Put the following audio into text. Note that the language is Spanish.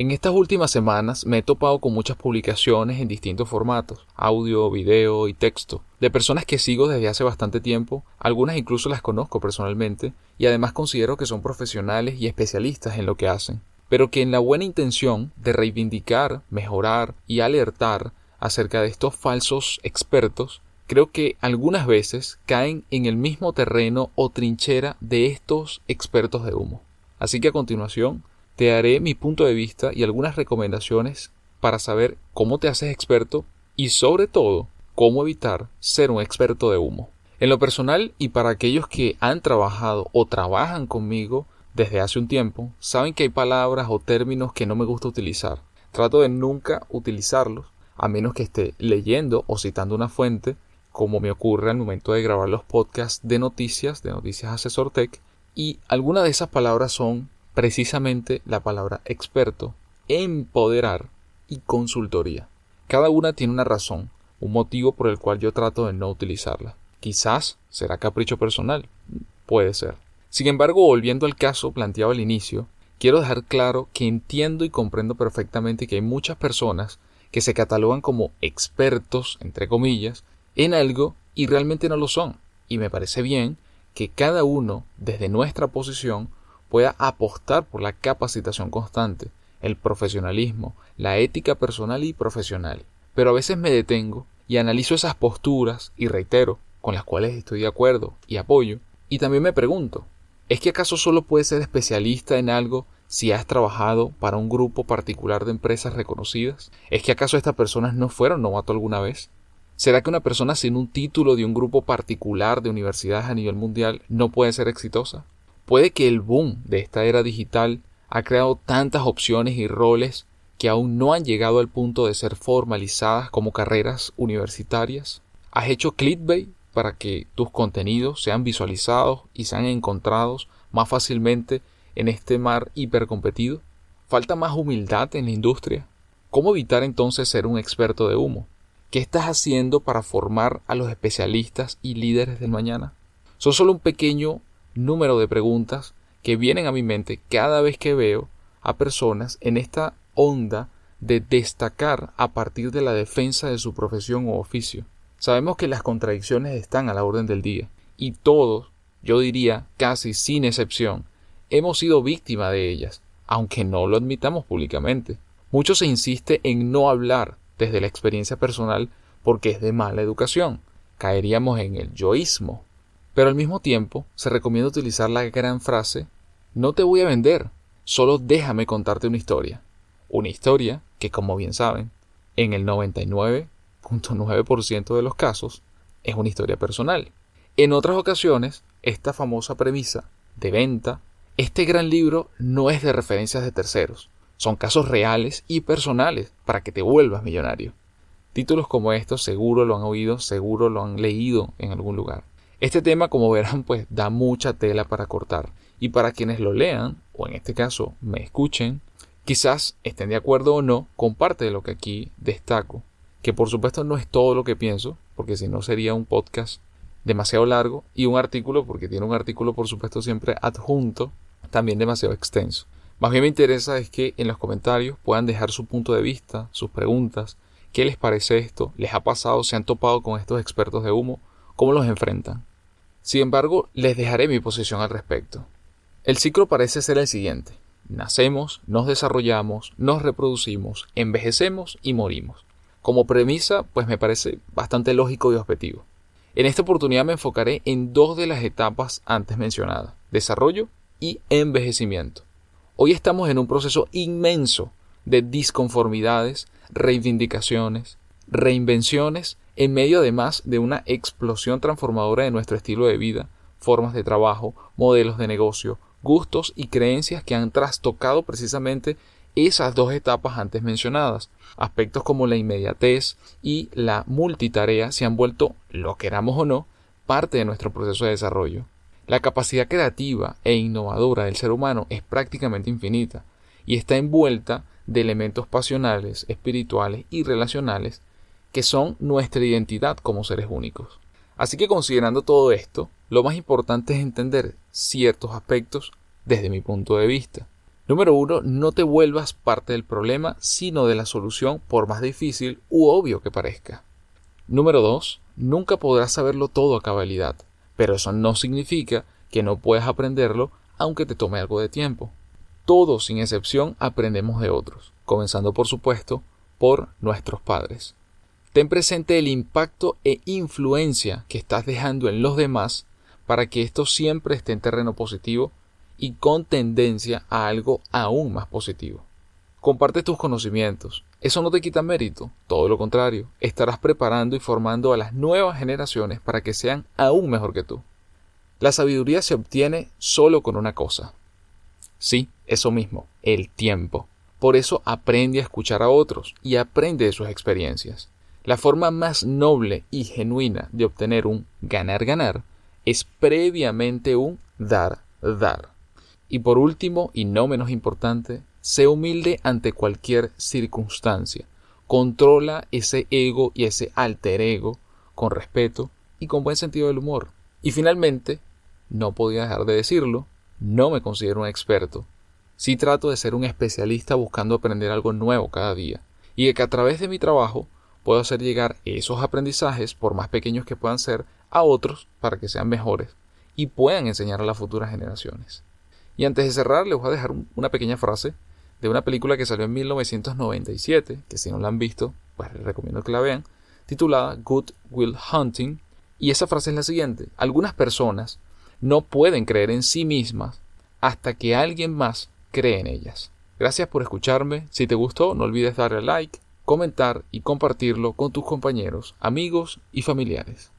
En estas últimas semanas me he topado con muchas publicaciones en distintos formatos, audio, video y texto, de personas que sigo desde hace bastante tiempo, algunas incluso las conozco personalmente, y además considero que son profesionales y especialistas en lo que hacen, pero que en la buena intención de reivindicar, mejorar y alertar acerca de estos falsos expertos, creo que algunas veces caen en el mismo terreno o trinchera de estos expertos de humo. Así que a continuación te daré mi punto de vista y algunas recomendaciones para saber cómo te haces experto y sobre todo cómo evitar ser un experto de humo. En lo personal y para aquellos que han trabajado o trabajan conmigo desde hace un tiempo, saben que hay palabras o términos que no me gusta utilizar. Trato de nunca utilizarlos a menos que esté leyendo o citando una fuente, como me ocurre al momento de grabar los podcasts de noticias, de Noticias Asesor Tech, y algunas de esas palabras son precisamente la palabra experto, empoderar y consultoría. Cada una tiene una razón, un motivo por el cual yo trato de no utilizarla. Quizás será capricho personal, puede ser. Sin embargo, volviendo al caso planteado al inicio, quiero dejar claro que entiendo y comprendo perfectamente que hay muchas personas que se catalogan como expertos, entre comillas, en algo y realmente no lo son. Y me parece bien que cada uno, desde nuestra posición, pueda apostar por la capacitación constante, el profesionalismo, la ética personal y profesional. Pero a veces me detengo y analizo esas posturas y reitero, con las cuales estoy de acuerdo y apoyo, y también me pregunto, ¿es que acaso solo puedes ser especialista en algo si has trabajado para un grupo particular de empresas reconocidas? ¿Es que acaso estas personas no fueron novato alguna vez? ¿Será que una persona sin un título de un grupo particular de universidades a nivel mundial no puede ser exitosa? Puede que el boom de esta era digital ha creado tantas opciones y roles que aún no han llegado al punto de ser formalizadas como carreras universitarias. ¿Has hecho clickbait para que tus contenidos sean visualizados y sean encontrados más fácilmente en este mar hipercompetido? ¿Falta más humildad en la industria? ¿Cómo evitar entonces ser un experto de humo? ¿Qué estás haciendo para formar a los especialistas y líderes del mañana? Son solo un pequeño número de preguntas que vienen a mi mente cada vez que veo a personas en esta onda de destacar a partir de la defensa de su profesión o oficio. Sabemos que las contradicciones están a la orden del día y todos, yo diría casi sin excepción, hemos sido víctimas de ellas, aunque no lo admitamos públicamente. Mucho se insiste en no hablar desde la experiencia personal porque es de mala educación. Caeríamos en el yoísmo, pero al mismo tiempo se recomienda utilizar la gran frase no te voy a vender, solo déjame contarte una historia. Una historia que, como bien saben, en el 99.9% de los casos es una historia personal. En otras ocasiones, esta famosa premisa de venta, este gran libro no es de referencias de terceros, son casos reales y personales para que te vuelvas millonario. Títulos como estos seguro lo han oído, seguro lo han leído en algún lugar. Este tema, como verán, pues da mucha tela para cortar. Y para quienes lo lean, o en este caso me escuchen, quizás estén de acuerdo o no con parte de lo que aquí destaco. Que por supuesto no es todo lo que pienso, porque si no sería un podcast demasiado largo y un artículo, porque tiene un artículo por supuesto siempre adjunto, también demasiado extenso. Más bien me interesa es que en los comentarios puedan dejar su punto de vista, sus preguntas, qué les parece esto, les ha pasado, se han topado con estos expertos de humo, cómo los enfrentan. Sin embargo, les dejaré mi posición al respecto. El ciclo parece ser el siguiente. Nacemos, nos desarrollamos, nos reproducimos, envejecemos y morimos. Como premisa, pues me parece bastante lógico y objetivo. En esta oportunidad me enfocaré en dos de las etapas antes mencionadas, desarrollo y envejecimiento. Hoy estamos en un proceso inmenso de disconformidades, reivindicaciones, reinvenciones en medio además de una explosión transformadora de nuestro estilo de vida, formas de trabajo, modelos de negocio, gustos y creencias que han trastocado precisamente esas dos etapas antes mencionadas. Aspectos como la inmediatez y la multitarea se han vuelto, lo queramos o no, parte de nuestro proceso de desarrollo. La capacidad creativa e innovadora del ser humano es prácticamente infinita y está envuelta de elementos pasionales, espirituales y relacionales que son nuestra identidad como seres únicos. Así que considerando todo esto, lo más importante es entender ciertos aspectos desde mi punto de vista. Número uno, no te vuelvas parte del problema, sino de la solución, por más difícil u obvio que parezca. Número dos, nunca podrás saberlo todo a cabalidad, pero eso no significa que no puedas aprenderlo aunque te tome algo de tiempo. Todos, sin excepción, aprendemos de otros, comenzando por supuesto por nuestros padres. Ten presente el impacto e influencia que estás dejando en los demás para que esto siempre esté en terreno positivo y con tendencia a algo aún más positivo. Comparte tus conocimientos. Eso no te quita mérito, todo lo contrario, estarás preparando y formando a las nuevas generaciones para que sean aún mejor que tú. La sabiduría se obtiene solo con una cosa. Sí, eso mismo, el tiempo. Por eso aprende a escuchar a otros y aprende de sus experiencias. La forma más noble y genuina de obtener un ganar-ganar es previamente un dar-dar. Y por último, y no menos importante, sé humilde ante cualquier circunstancia. Controla ese ego y ese alter ego con respeto y con buen sentido del humor. Y finalmente, no podía dejar de decirlo, no me considero un experto. Sí trato de ser un especialista buscando aprender algo nuevo cada día, y de que a través de mi trabajo puedo hacer llegar esos aprendizajes, por más pequeños que puedan ser, a otros para que sean mejores y puedan enseñar a las futuras generaciones. Y antes de cerrar, les voy a dejar una pequeña frase de una película que salió en 1997, que si no la han visto, pues les recomiendo que la vean, titulada Good Will Hunting, y esa frase es la siguiente, algunas personas no pueden creer en sí mismas hasta que alguien más cree en ellas. Gracias por escucharme, si te gustó no olvides darle like, comentar y compartirlo con tus compañeros, amigos y familiares.